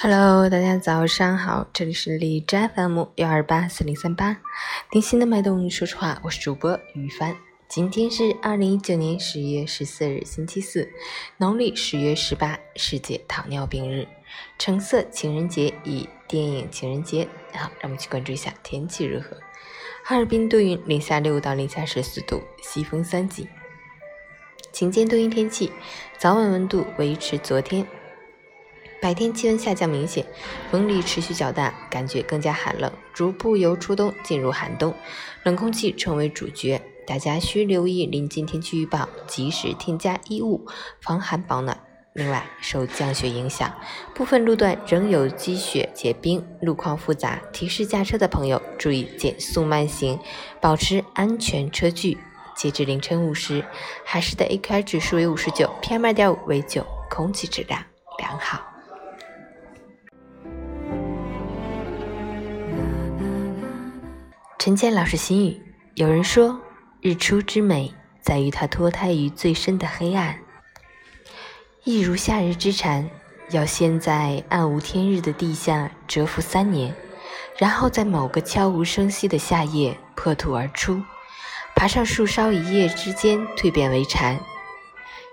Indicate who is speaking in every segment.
Speaker 1: Hello，大家早上好，这里是荔枝 FM 幺二八四零三八，听心的脉动。说实话，我是主播于帆。今天是二零一九年十月十四日，星期四，农历十月十八，世界糖尿病日，橙色情人节以电影情人节。好，让我们去关注一下天气如何。哈尔滨多云，零下六到零下十四度，西风三级。晴间多云天气，早晚温度维持昨天。白天气温下降明显，风力持续较大，感觉更加寒冷，逐步由初冬进入寒冬，冷空气成为主角，大家需留意临近天气预报，及时添加衣物，防寒保暖。另外，受降雪影响，部分路段仍有积雪结冰，路况复杂，提示驾车的朋友注意减速慢行，保持安全车距。截至凌晨五时，海市的 AQI 指数为五十九，PM 二点五为九，空气质量良好。陈建老师心语：有人说，日出之美在于它脱胎于最深的黑暗，一如夏日之蝉，要先在暗无天日的地下蛰伏三年，然后在某个悄无声息的夏夜破土而出，爬上树梢，一夜之间蜕变为蝉。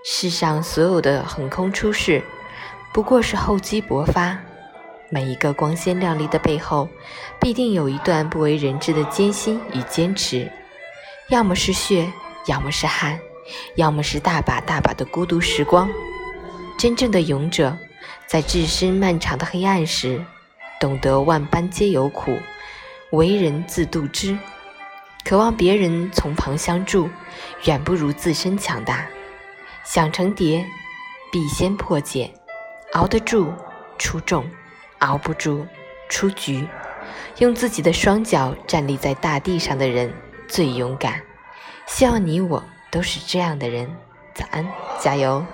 Speaker 1: 世上所有的横空出世，不过是厚积薄发。每一个光鲜亮丽的背后，必定有一段不为人知的艰辛与坚持，要么是血，要么是汗，要么是大把大把的孤独时光。真正的勇者，在置身漫长的黑暗时，懂得万般皆有苦，为人自度之。渴望别人从旁相助，远不如自身强大。想成蝶，必先破茧，熬得住，出众。熬不住，出局。用自己的双脚站立在大地上的人最勇敢。希望你我都是这样的人。早安，加油！